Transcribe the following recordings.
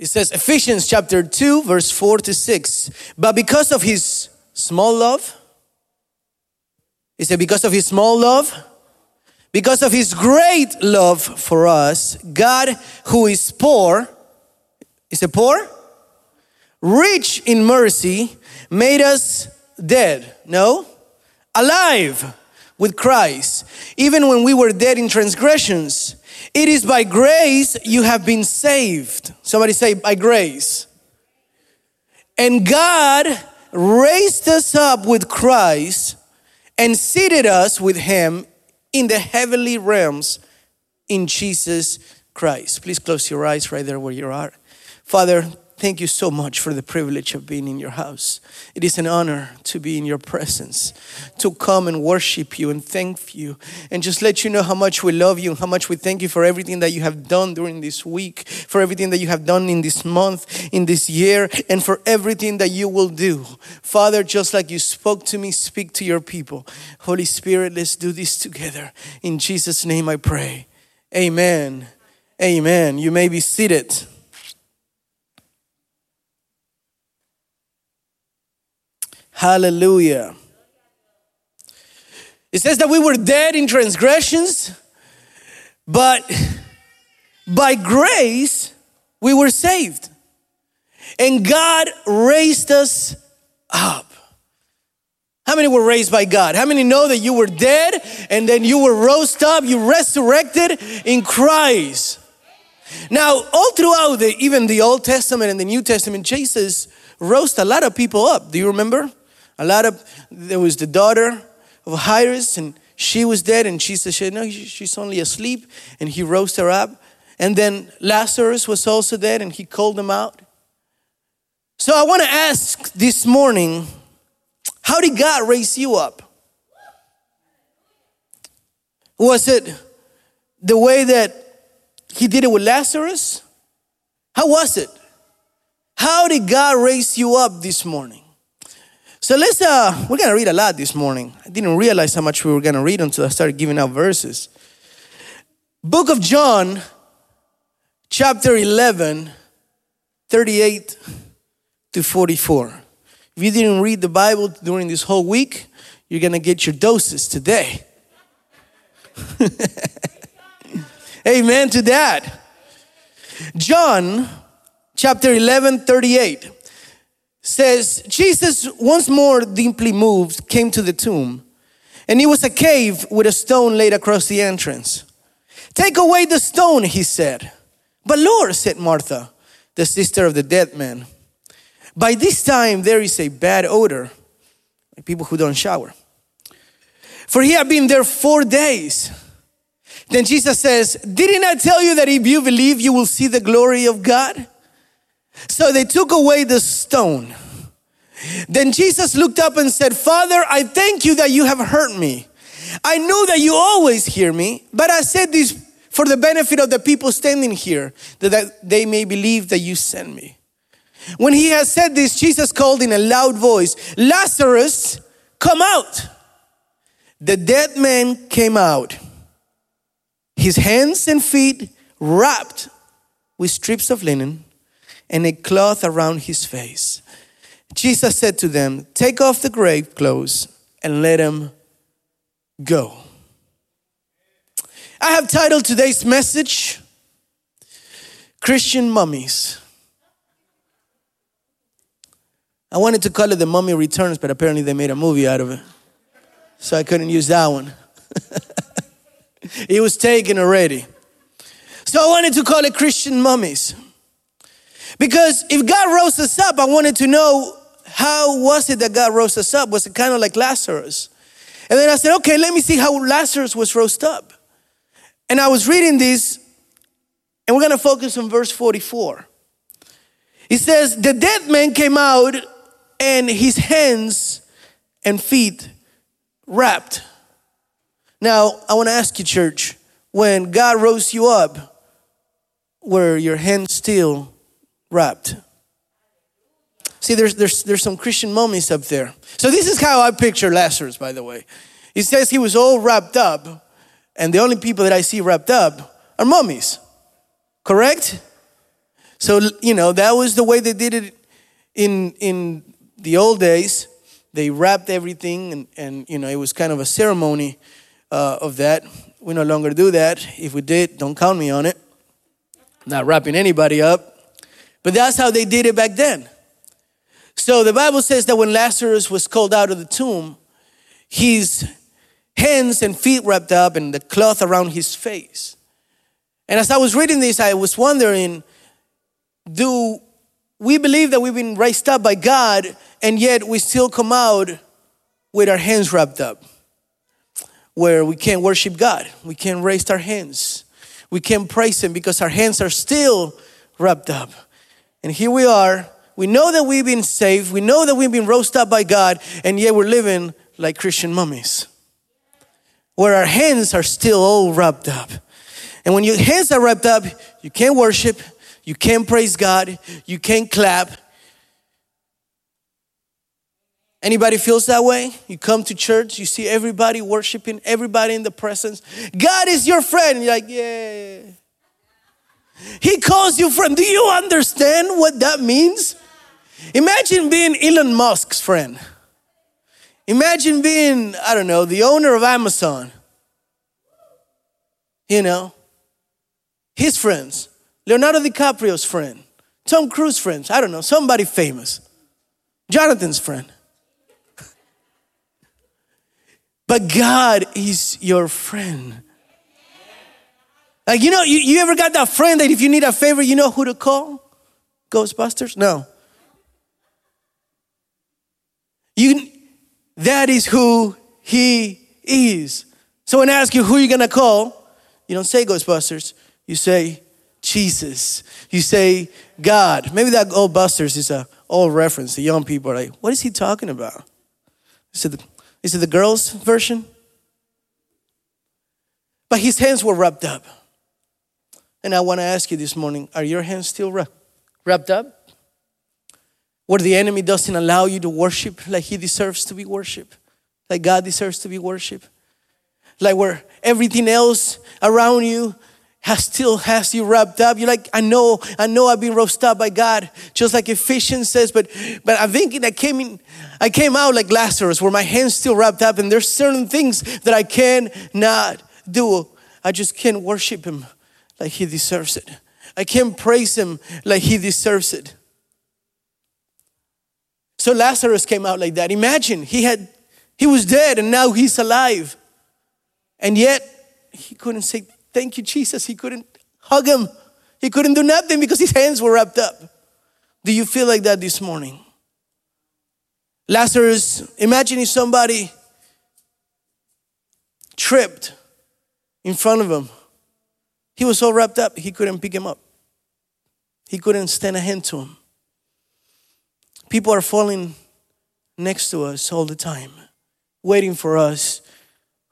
It says Ephesians chapter 2, verse 4 to 6. But because of his small love, he said, because of his small love, because of his great love for us, God, who is poor, is it poor? Rich in mercy, made us dead. No? Alive with Christ, even when we were dead in transgressions. It is by grace you have been saved. Somebody say, by grace. And God raised us up with Christ and seated us with Him in the heavenly realms in Jesus Christ. Please close your eyes right there where you are. Father, Thank you so much for the privilege of being in your house. It is an honor to be in your presence, to come and worship you and thank you, and just let you know how much we love you and how much we thank you for everything that you have done during this week, for everything that you have done in this month, in this year, and for everything that you will do. Father, just like you spoke to me, speak to your people. Holy Spirit, let's do this together. In Jesus' name I pray. Amen. Amen. You may be seated. Hallelujah. It says that we were dead in transgressions, but by grace we were saved. And God raised us up. How many were raised by God? How many know that you were dead and then you were rose up, you resurrected in Christ? Now, all throughout the, even the Old Testament and the New Testament, Jesus rose a lot of people up. Do you remember? A lot of, there was the daughter of Jairus, and she was dead, and she said, No, she's only asleep. And he rose her up. And then Lazarus was also dead, and he called them out. So I want to ask this morning how did God raise you up? Was it the way that he did it with Lazarus? How was it? How did God raise you up this morning? So let's, uh, we're going to read a lot this morning. I didn't realize how much we were going to read until I started giving out verses. Book of John, chapter 11, 38 to 44. If you didn't read the Bible during this whole week, you're going to get your doses today. Amen to that. John chapter 11, 38 says Jesus, once more deeply moved, came to the tomb. And it was a cave with a stone laid across the entrance. Take away the stone, he said. But Lord, said Martha, the sister of the dead man, by this time there is a bad odor, like people who don't shower. For he had been there four days. Then Jesus says, Didn't I tell you that if you believe, you will see the glory of God? So they took away the stone. Then Jesus looked up and said, Father, I thank you that you have heard me. I know that you always hear me, but I said this for the benefit of the people standing here, that they may believe that you sent me. When he had said this, Jesus called in a loud voice, Lazarus, come out. The dead man came out, his hands and feet wrapped with strips of linen and a cloth around his face. Jesus said to them, Take off the grave clothes and let him go. I have titled today's message Christian Mummies. I wanted to call it The Mummy Returns, but apparently they made a movie out of it. So I couldn't use that one. it was taken already. So I wanted to call it Christian Mummies. Because if God rose us up, I wanted to know how was it that God rose us up? Was it kind of like Lazarus? And then I said, okay, let me see how Lazarus was rose up. And I was reading this, and we're going to focus on verse 44. He says, The dead man came out, and his hands and feet wrapped. Now, I want to ask you, church, when God rose you up, were your hands still wrapped. See, there's, there's, there's some Christian mummies up there. So, this is how I picture Lazarus, by the way. He says he was all wrapped up, and the only people that I see wrapped up are mummies. Correct? So, you know, that was the way they did it in, in the old days. They wrapped everything, and, and you know, it was kind of a ceremony uh, of that. We no longer do that. If we did, don't count me on it. not wrapping anybody up. But that's how they did it back then. So the Bible says that when Lazarus was called out of the tomb, his hands and feet wrapped up and the cloth around his face. And as I was reading this, I was wondering do we believe that we've been raised up by God and yet we still come out with our hands wrapped up? Where we can't worship God, we can't raise our hands, we can't praise Him because our hands are still wrapped up. And here we are. We know that we've been saved. We know that we've been roasted up by God, and yet we're living like Christian mummies, where our hands are still all wrapped up. And when your hands are wrapped up, you can't worship, you can't praise God, you can't clap. Anybody feels that way? You come to church, you see everybody worshiping, everybody in the presence. God is your friend. You're like, yeah. He calls you friend. Do you understand what that means? Imagine being Elon Musk's friend. Imagine being, I don't know, the owner of Amazon. You know, his friends, Leonardo DiCaprio's friend, Tom Cruise's friends, I don't know, somebody famous, Jonathan's friend. but God is your friend. Like, you know, you, you ever got that friend that if you need a favor, you know who to call? Ghostbusters? No. You, that is who he is. So when I ask you who you're gonna call, you don't say Ghostbusters, you say Jesus. You say God. Maybe that old Busters is a old reference. The young people are like, what is he talking about? Is it the, is it the girls' version? But his hands were wrapped up. And I want to ask you this morning are your hands still wrapped up? Where the enemy doesn't allow you to worship like he deserves to be worshiped, like God deserves to be worshiped, like where everything else around you has still has you wrapped up. You're like, I know, I know I've been roasted up by God, just like Ephesians says, but but I'm thinking I came in, I came out like Lazarus, where my hands still wrapped up, and there's certain things that I cannot do. I just can't worship him like he deserves it. I can't praise him like he deserves it. So Lazarus came out like that. Imagine he had he was dead and now he's alive. And yet he couldn't say thank you Jesus. He couldn't hug him. He couldn't do nothing because his hands were wrapped up. Do you feel like that this morning? Lazarus, imagine if somebody tripped in front of him he was so wrapped up, he couldn't pick him up. He couldn't stand a hand to him. People are falling next to us all the time, waiting for us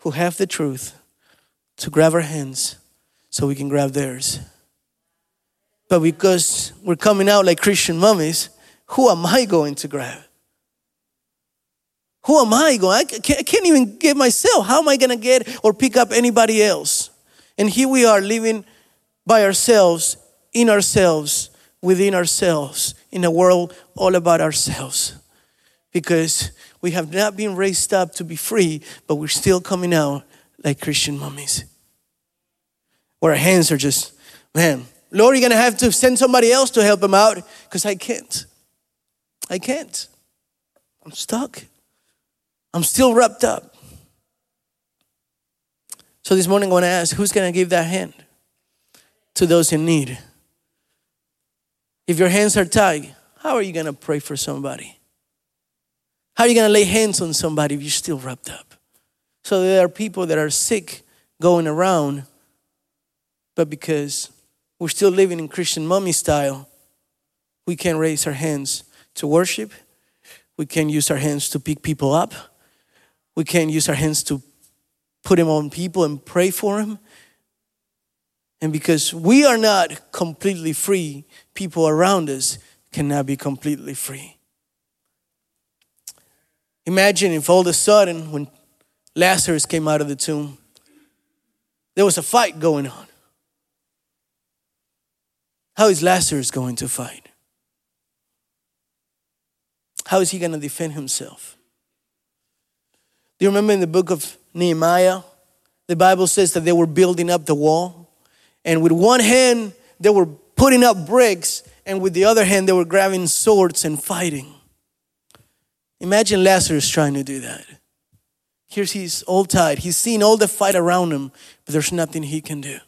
who have the truth to grab our hands so we can grab theirs. But because we're coming out like Christian mummies, who am I going to grab? Who am I going? I can't even get myself. How am I going to get or pick up anybody else? And here we are living by ourselves, in ourselves, within ourselves, in a world all about ourselves. Because we have not been raised up to be free, but we're still coming out like Christian mummies. Where our hands are just, man, Lord, you're gonna have to send somebody else to help him out because I can't. I can't. I'm stuck. I'm still wrapped up. So this morning I want to ask who's going to give that hand to those in need? If your hands are tied, how are you going to pray for somebody? How are you going to lay hands on somebody if you're still wrapped up? So there are people that are sick going around, but because we're still living in Christian mummy style, we can't raise our hands to worship. We can't use our hands to pick people up. We can't use our hands to put him on people and pray for him. And because we are not completely free, people around us cannot be completely free. Imagine if all of a sudden, when Lazarus came out of the tomb, there was a fight going on. How is Lazarus going to fight? How is he going to defend himself? Do you remember in the book of Nehemiah? The Bible says that they were building up the wall, and with one hand, they were putting up bricks, and with the other hand, they were grabbing swords and fighting. Imagine Lazarus trying to do that. Here's he's all tied. He's seen all the fight around him, but there's nothing he can do.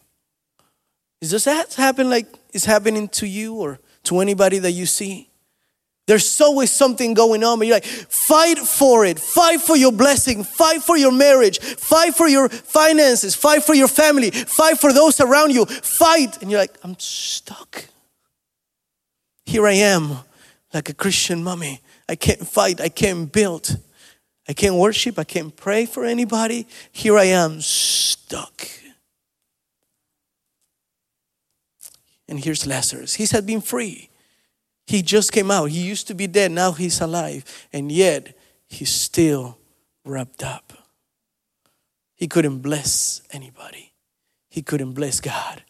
Is this happen like it's happening to you or to anybody that you see? There's always something going on, but you're like, fight for it. Fight for your blessing. Fight for your marriage. Fight for your finances. Fight for your family. Fight for those around you. Fight. And you're like, I'm stuck. Here I am, like a Christian mummy. I can't fight. I can't build. I can't worship. I can't pray for anybody. Here I am, stuck. And here's Lazarus. He had been free. He just came out. He used to be dead, now he's alive. And yet, he's still wrapped up. He couldn't bless anybody, he couldn't bless God.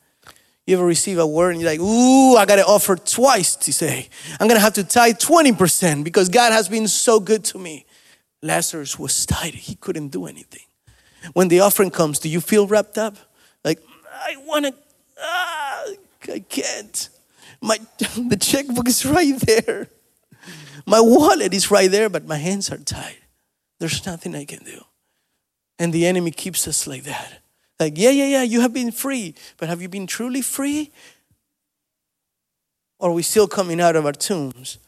You ever receive a word and you're like, ooh, I got to offer twice to say. I'm going to have to tithe 20% because God has been so good to me. Lazarus was tied, he couldn't do anything. When the offering comes, do you feel wrapped up? Like, I want to, ah, I can't. My, the checkbook is right there. My wallet is right there, but my hands are tied. There's nothing I can do. And the enemy keeps us like that. Like, yeah, yeah, yeah, you have been free, but have you been truly free? Or are we still coming out of our tombs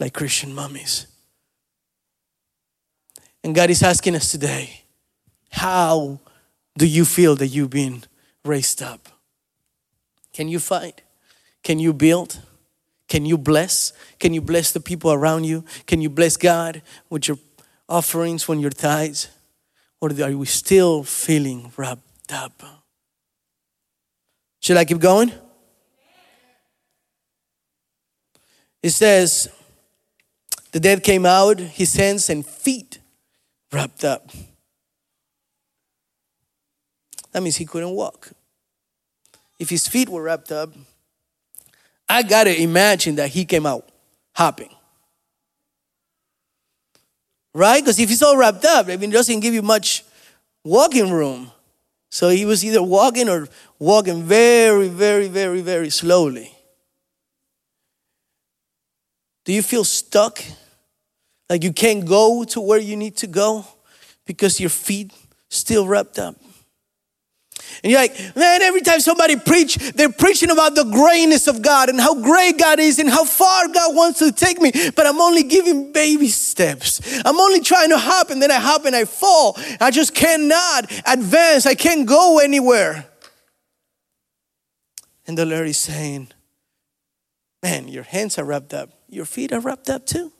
like Christian mummies? And God is asking us today, how do you feel that you've been raised up? Can you fight? Can you build? Can you bless? Can you bless the people around you? Can you bless God with your offerings when your tithes? Or are we still feeling wrapped up? Should I keep going? It says, the dead came out, his hands and feet wrapped up. That means he couldn't walk. If his feet were wrapped up, I got to imagine that he came out hopping. Right? Because if he's all wrapped up, I mean, it doesn't give you much walking room. So he was either walking or walking very, very, very, very slowly. Do you feel stuck? Like you can't go to where you need to go because your feet still wrapped up? And you're like, man, every time somebody preach, they're preaching about the greatness of God and how great God is and how far God wants to take me. But I'm only giving baby steps. I'm only trying to hop and then I hop and I fall. I just cannot advance. I can't go anywhere. And the Lord is saying, man, your hands are wrapped up. Your feet are wrapped up too.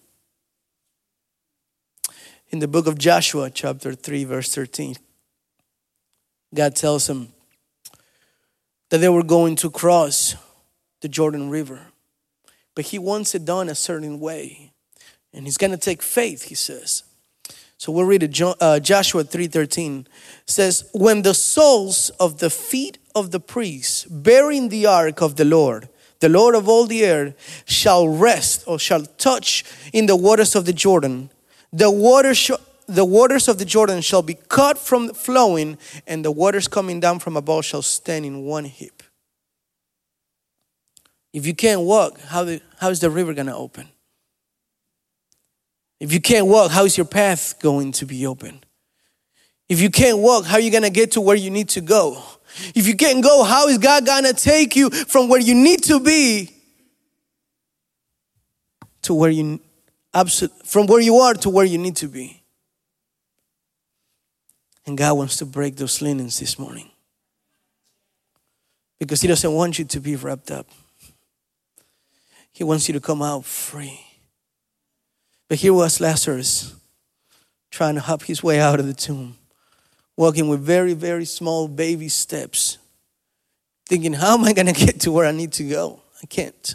In the book of Joshua, chapter 3, verse 13. God tells him that they were going to cross the Jordan River. But he wants it done a certain way. And he's going to take faith, he says. So we'll read it. Uh, Joshua 3.13 says, When the soles of the feet of the priests bearing the ark of the Lord, the Lord of all the earth, shall rest or shall touch in the waters of the Jordan, the water shall the waters of the Jordan shall be cut from flowing, and the waters coming down from above shall stand in one heap. If you can't walk, how, the, how is the river going to open? If you can't walk, how is your path going to be open? If you can't walk, how are you going to get to where you need to go? If you can't go, how is God going to take you from where you need to be to where you from where you are to where you need to be? And God wants to break those linens this morning. Because He doesn't want you to be wrapped up, He wants you to come out free. But here was Lazarus trying to hop his way out of the tomb, walking with very, very small baby steps, thinking, How am I going to get to where I need to go? I can't.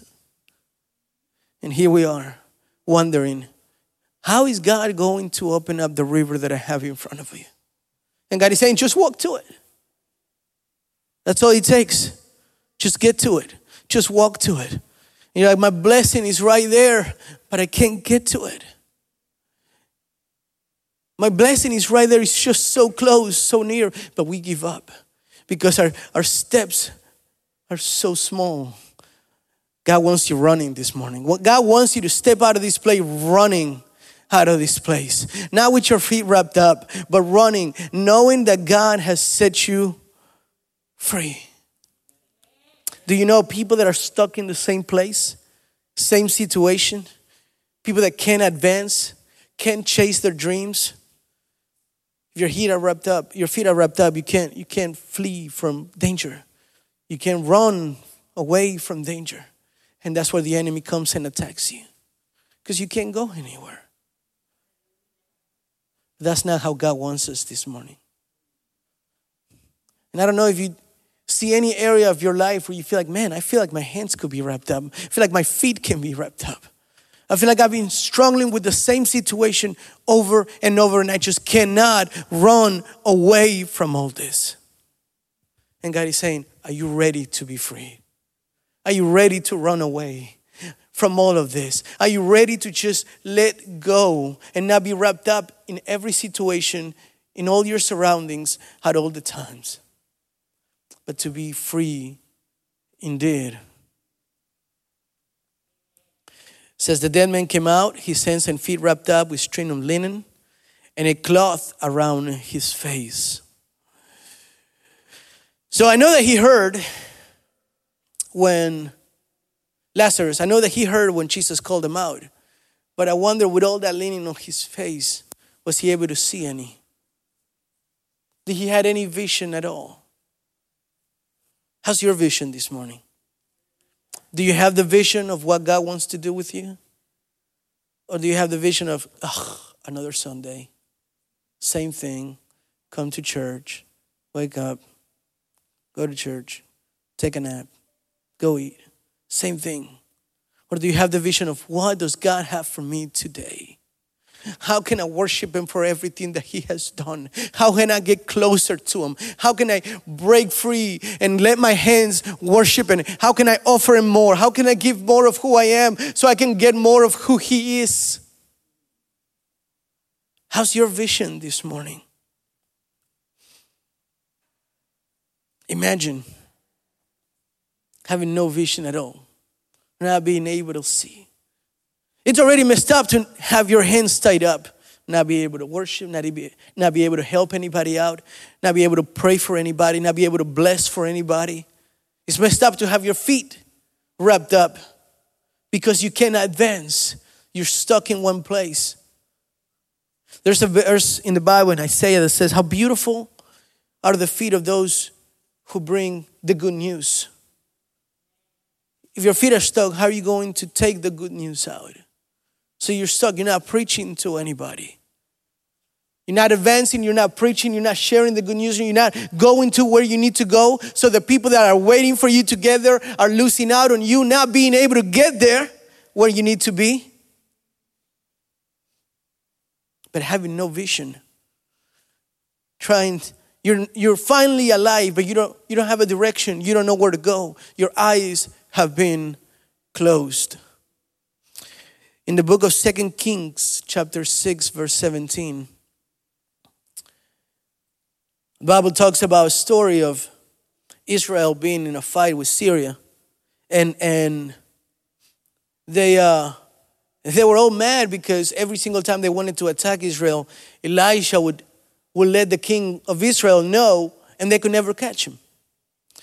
And here we are, wondering, How is God going to open up the river that I have in front of you? And God is saying, just walk to it. That's all it takes. Just get to it. just walk to it. You're like, my blessing is right there, but I can't get to it. My blessing is right there, it's just so close, so near, but we give up because our, our steps are so small. God wants you running this morning. God wants you to step out of this place running out of this place. Not with your feet wrapped up, but running, knowing that God has set you free. Do you know people that are stuck in the same place, same situation? People that can't advance, can't chase their dreams. If your feet are wrapped up, your feet are wrapped up, you can't you can't flee from danger. You can't run away from danger. And that's where the enemy comes and attacks you. Because you can't go anywhere. That's not how God wants us this morning. And I don't know if you see any area of your life where you feel like, man, I feel like my hands could be wrapped up. I feel like my feet can be wrapped up. I feel like I've been struggling with the same situation over and over, and I just cannot run away from all this. And God is saying, Are you ready to be free? Are you ready to run away from all of this? Are you ready to just let go and not be wrapped up in every situation, in all your surroundings, at all the times? But to be free indeed. says the dead man came out, his hands and feet wrapped up with string of linen, and a cloth around his face. So I know that he heard when Lazarus, I know that he heard when Jesus called him out, but I wonder with all that leaning on his face, was he able to see any? Did he had any vision at all? How's your vision this morning? Do you have the vision of what God wants to do with you? Or do you have the vision of, another Sunday, same thing, come to church, wake up, go to church, take a nap, go eat. Same thing. Or do you have the vision of what does God have for me today? How can I worship Him for everything that He has done? How can I get closer to Him? How can I break free and let my hands worship Him? How can I offer Him more? How can I give more of who I am so I can get more of who He is? How's your vision this morning? Imagine having no vision at all, not being able to see. It's already messed up to have your hands tied up, not be able to worship, not be, not be able to help anybody out, not be able to pray for anybody, not be able to bless for anybody. It's messed up to have your feet wrapped up because you cannot advance. You're stuck in one place. There's a verse in the Bible in Isaiah that says, How beautiful are the feet of those who bring the good news. If your feet are stuck, how are you going to take the good news out? So you're stuck, you're not preaching to anybody. You're not advancing, you're not preaching, you're not sharing the good news, you're not going to where you need to go. So the people that are waiting for you to get there are losing out on you not being able to get there where you need to be. But having no vision, trying you're, you're finally alive, but you don't, you don't have a direction. You don't know where to go. Your eyes have been closed. In the book of Second Kings, chapter 6, verse 17, the Bible talks about a story of Israel being in a fight with Syria. And, and they, uh, they were all mad because every single time they wanted to attack Israel, Elisha would will let the king of Israel know, and they could never catch him.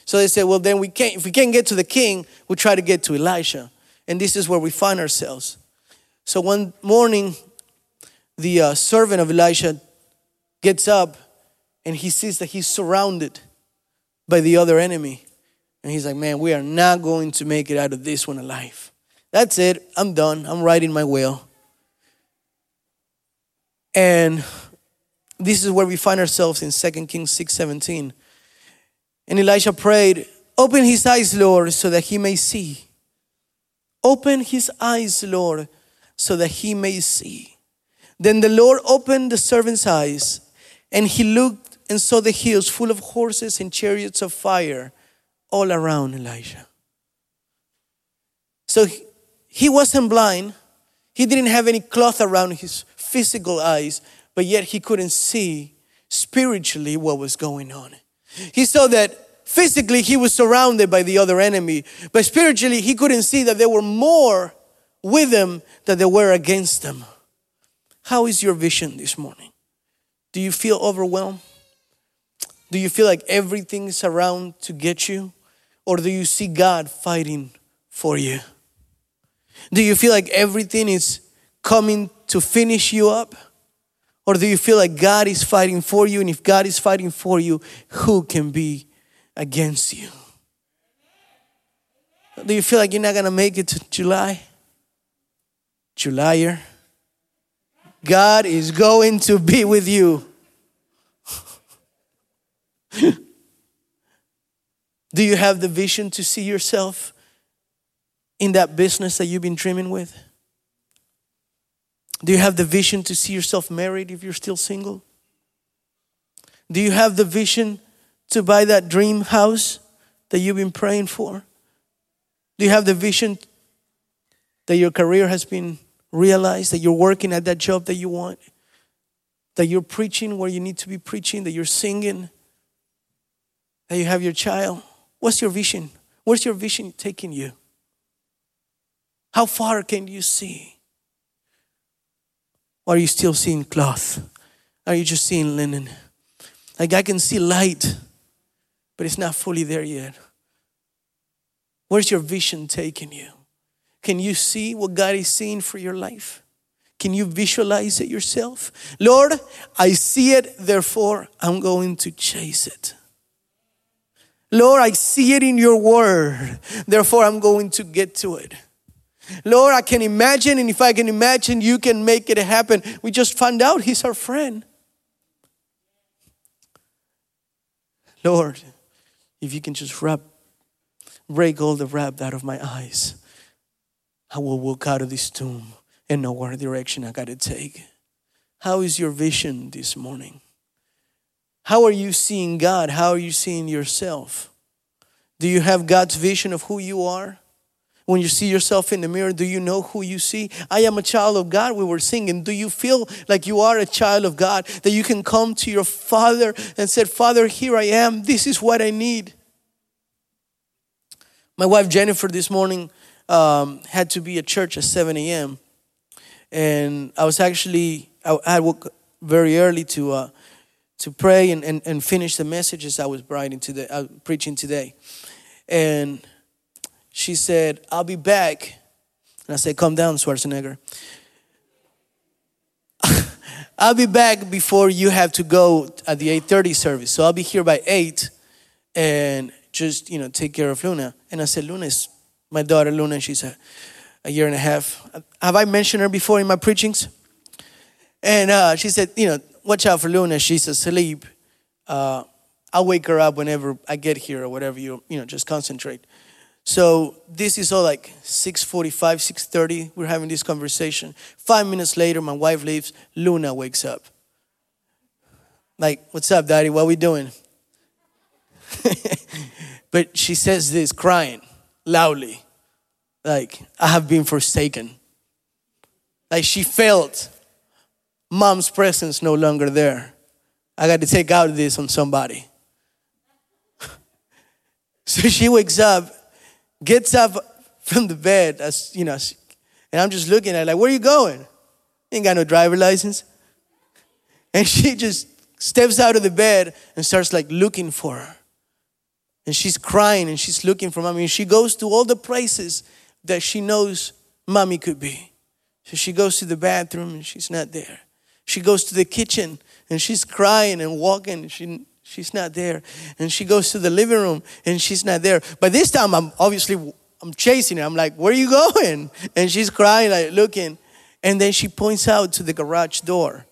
So they said, well, then we can't, if we can't get to the king, we'll try to get to Elisha. And this is where we find ourselves. So one morning, the uh, servant of Elisha gets up and he sees that he's surrounded by the other enemy. And he's like, man, we are not going to make it out of this one alive. That's it. I'm done. I'm riding my wheel. And this is where we find ourselves in 2 Kings 6 17. And Elisha prayed, Open his eyes, Lord, so that he may see. Open his eyes, Lord, so that he may see. Then the Lord opened the servant's eyes, and he looked and saw the hills full of horses and chariots of fire all around Elijah. So he wasn't blind. He didn't have any cloth around his physical eyes, but yet he couldn't see spiritually what was going on. He saw that physically he was surrounded by the other enemy, but spiritually he couldn't see that there were more with them than there were against them. How is your vision this morning? Do you feel overwhelmed? Do you feel like everything is around to get you? Or do you see God fighting for you? Do you feel like everything is coming to finish you up? Or do you feel like God is fighting for you? And if God is fighting for you, who can be against you? Do you feel like you're not going to make it to July? Julyer? God is going to be with you. Do you have the vision to see yourself in that business that you've been dreaming with? Do you have the vision to see yourself married if you're still single? Do you have the vision to buy that dream house that you've been praying for? Do you have the vision that your career has been realized, that you're working at that job that you want, that you're preaching where you need to be preaching, that you're singing, that you have your child? What's your vision? Where's your vision taking you? How far can you see? Or are you still seeing cloth? Are you just seeing linen? Like I can see light, but it's not fully there yet. Where's your vision taking you? Can you see what God is seeing for your life? Can you visualize it yourself? Lord, I see it, therefore I'm going to chase it. Lord, I see it in your word, therefore I'm going to get to it. Lord, I can imagine, and if I can imagine, you can make it happen. We just found out he's our friend. Lord, if you can just wrap, break all the wrap out of my eyes, I will walk out of this tomb and know what direction I got to take. How is your vision this morning? How are you seeing God? How are you seeing yourself? Do you have God's vision of who you are? When you see yourself in the mirror, do you know who you see? I am a child of God. We were singing. Do you feel like you are a child of God? That you can come to your Father and say, Father, here I am. This is what I need. My wife Jennifer this morning um, had to be at church at 7 a.m. And I was actually, I, I woke very early to, uh, to pray and, and, and finish the messages I was writing today, uh, preaching today. And she said, I'll be back. And I said, Come down, Schwarzenegger. I'll be back before you have to go at the 8:30 service. So I'll be here by 8 and just, you know, take care of Luna. And I said, Luna is my daughter Luna, she's a, a year and a half. Have I mentioned her before in my preachings? And uh, she said, you know, watch out for Luna, she's asleep. Uh, I'll wake her up whenever I get here or whatever you, you know, just concentrate. So this is all like 6:45, 6:30. We're having this conversation. Five minutes later, my wife leaves. Luna wakes up. Like, what's up, Daddy? What are we doing? but she says this, crying loudly, like, I have been forsaken. Like she felt mom's presence no longer there. I got to take out this on somebody. so she wakes up gets up from the bed, as you know, and I'm just looking at her like, where are you going? Ain't got no driver license. And she just steps out of the bed and starts like looking for her. And she's crying and she's looking for mommy. And she goes to all the places that she knows mommy could be. So she goes to the bathroom and she's not there. She goes to the kitchen and she's crying and walking. She She's not there. And she goes to the living room and she's not there. But this time I'm obviously I'm chasing her. I'm like, where are you going? And she's crying, like looking. And then she points out to the garage door.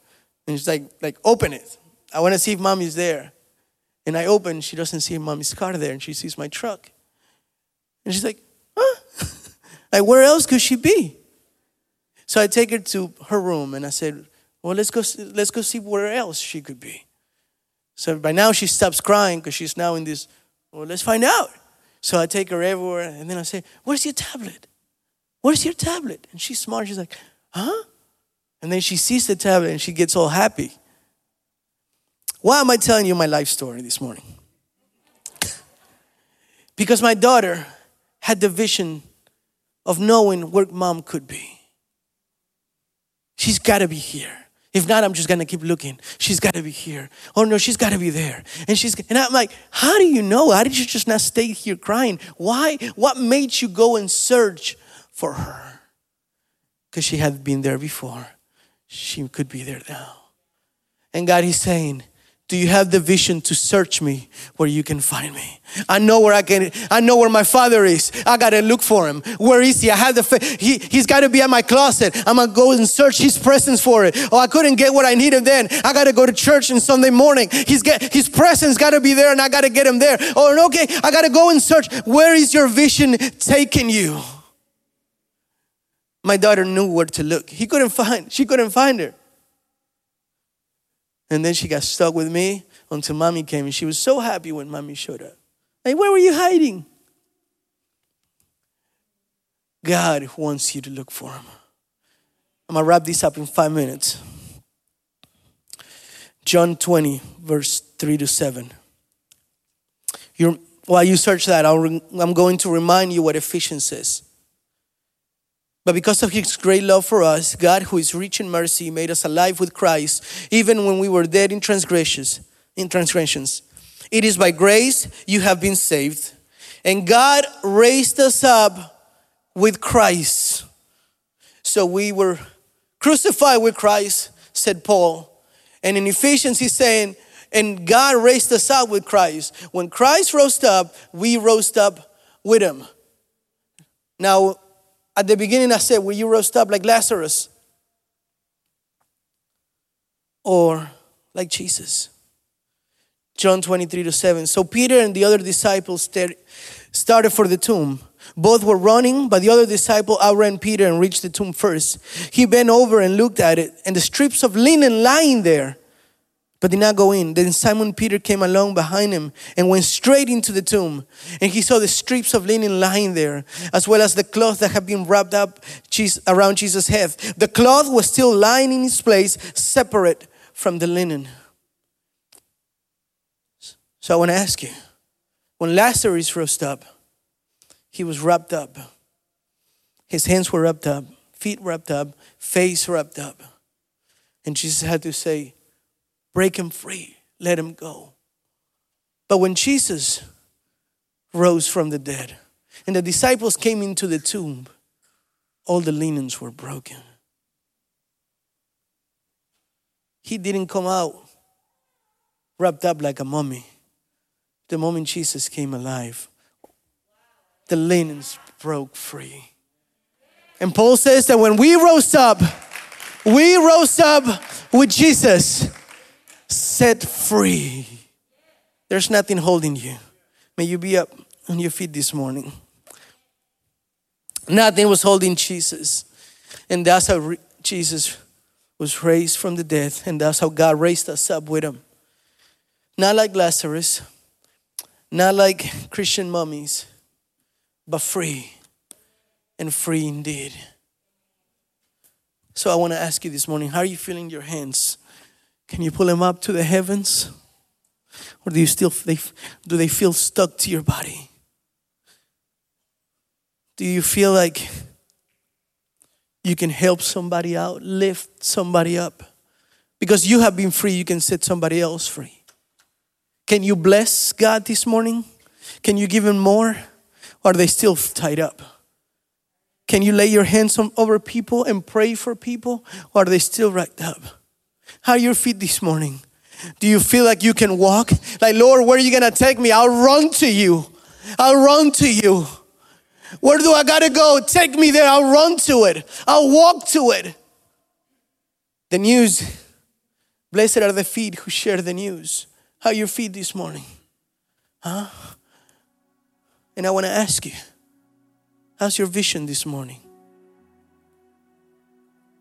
And she's like, like, open it. I want to see if mommy's there. And I open, she doesn't see mommy's car there, and she sees my truck. And she's like, huh? like, where else could she be? So I take her to her room and I said, well, let's go, let's go see where else she could be. So by now she stops crying because she's now in this, well, let's find out. So I take her everywhere and then I say, Where's your tablet? Where's your tablet? And she's smart. She's like, Huh? And then she sees the tablet and she gets all happy. Why am I telling you my life story this morning? Because my daughter had the vision of knowing where mom could be. She's got to be here. If not, I'm just gonna keep looking. She's got to be here. Oh no, she's got to be there. And she's and I'm like, how do you know? How did you just not stay here crying? Why? What made you go and search for her? Because she had been there before. She could be there now. And God is saying, do you have the vision to search me where you can find me? I know where I can, I know where my father is. I gotta look for him. Where is he? I have the, he, he's gotta be at my closet. I'm gonna go and search his presence for it. Oh, I couldn't get what I needed then. I gotta go to church on Sunday morning. He's get, his presence gotta be there and I gotta get him there. Oh, okay, I gotta go and search. Where is your vision taking you? My daughter knew where to look. He couldn't find, she couldn't find her. And then she got stuck with me until mommy came and she was so happy when mommy showed up. Like, where were you hiding? God wants you to look for him. I'm gonna wrap this up in five minutes. John 20, verse 3 to 7. You're, while you search that, i am going to remind you what Ephesians says. But because of his great love for us, God, who is rich in mercy, made us alive with Christ, even when we were dead in transgressions. In transgressions. It is by grace you have been saved. And God raised us up with Christ. So we were crucified with Christ, said Paul. And in Ephesians, he's saying, and God raised us up with Christ. When Christ rose up, we rose up with him. Now, at the beginning, I said, Will you roast up like Lazarus? Or like Jesus? John 23 to 7. So Peter and the other disciples started for the tomb. Both were running, but the other disciple outran Peter and reached the tomb first. He bent over and looked at it, and the strips of linen lying there but did not go in. Then Simon Peter came along behind him and went straight into the tomb. And he saw the strips of linen lying there, as well as the cloth that had been wrapped up around Jesus' head. The cloth was still lying in its place, separate from the linen. So I want to ask you when Lazarus rose up, he was wrapped up. His hands were wrapped up, feet wrapped up, face wrapped up. And Jesus had to say, break him free, let him go. But when Jesus rose from the dead and the disciples came into the tomb, all the linens were broken. He didn't come out wrapped up like a mummy. The moment Jesus came alive, the linens broke free. And Paul says that when we rose up, we rose up with Jesus set free. There's nothing holding you. May you be up on your feet this morning. Nothing was holding Jesus. And that's how Jesus was raised from the dead. And that's how God raised us up with him. Not like Lazarus, not like Christian mummies, but free and free indeed. So I want to ask you this morning how are you feeling your hands? Can you pull them up to the heavens? Or do you still they, do they feel stuck to your body? Do you feel like you can help somebody out, lift somebody up? Because you have been free, you can set somebody else free. Can you bless God this morning? Can you give Him more? Or are they still tied up? Can you lay your hands on, over people and pray for people? Or are they still wrapped up? How are your feet this morning? Do you feel like you can walk? Like, Lord, where are you going to take me? I'll run to you. I'll run to you. Where do I got to go? Take me there. I'll run to it. I'll walk to it. The news. Blessed are the feet who share the news. How are your feet this morning? Huh? And I want to ask you, how's your vision this morning?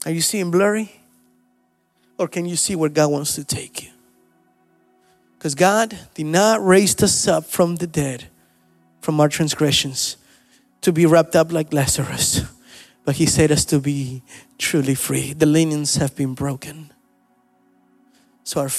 Are you seeing blurry? Or can you see where God wants to take you? Because God did not raise us up from the dead, from our transgressions, to be wrapped up like Lazarus, But He said us to be truly free. The linens have been broken. So, our,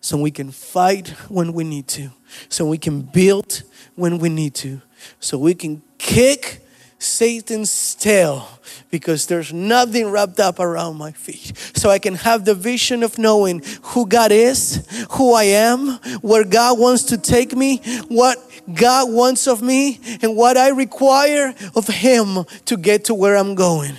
so we can fight when we need to, so we can build when we need to, so we can kick Satan's tail because there's nothing wrapped up around my feet. So I can have the vision of knowing who God is, who I am, where God wants to take me, what God wants of me, and what I require of Him to get to where I'm going.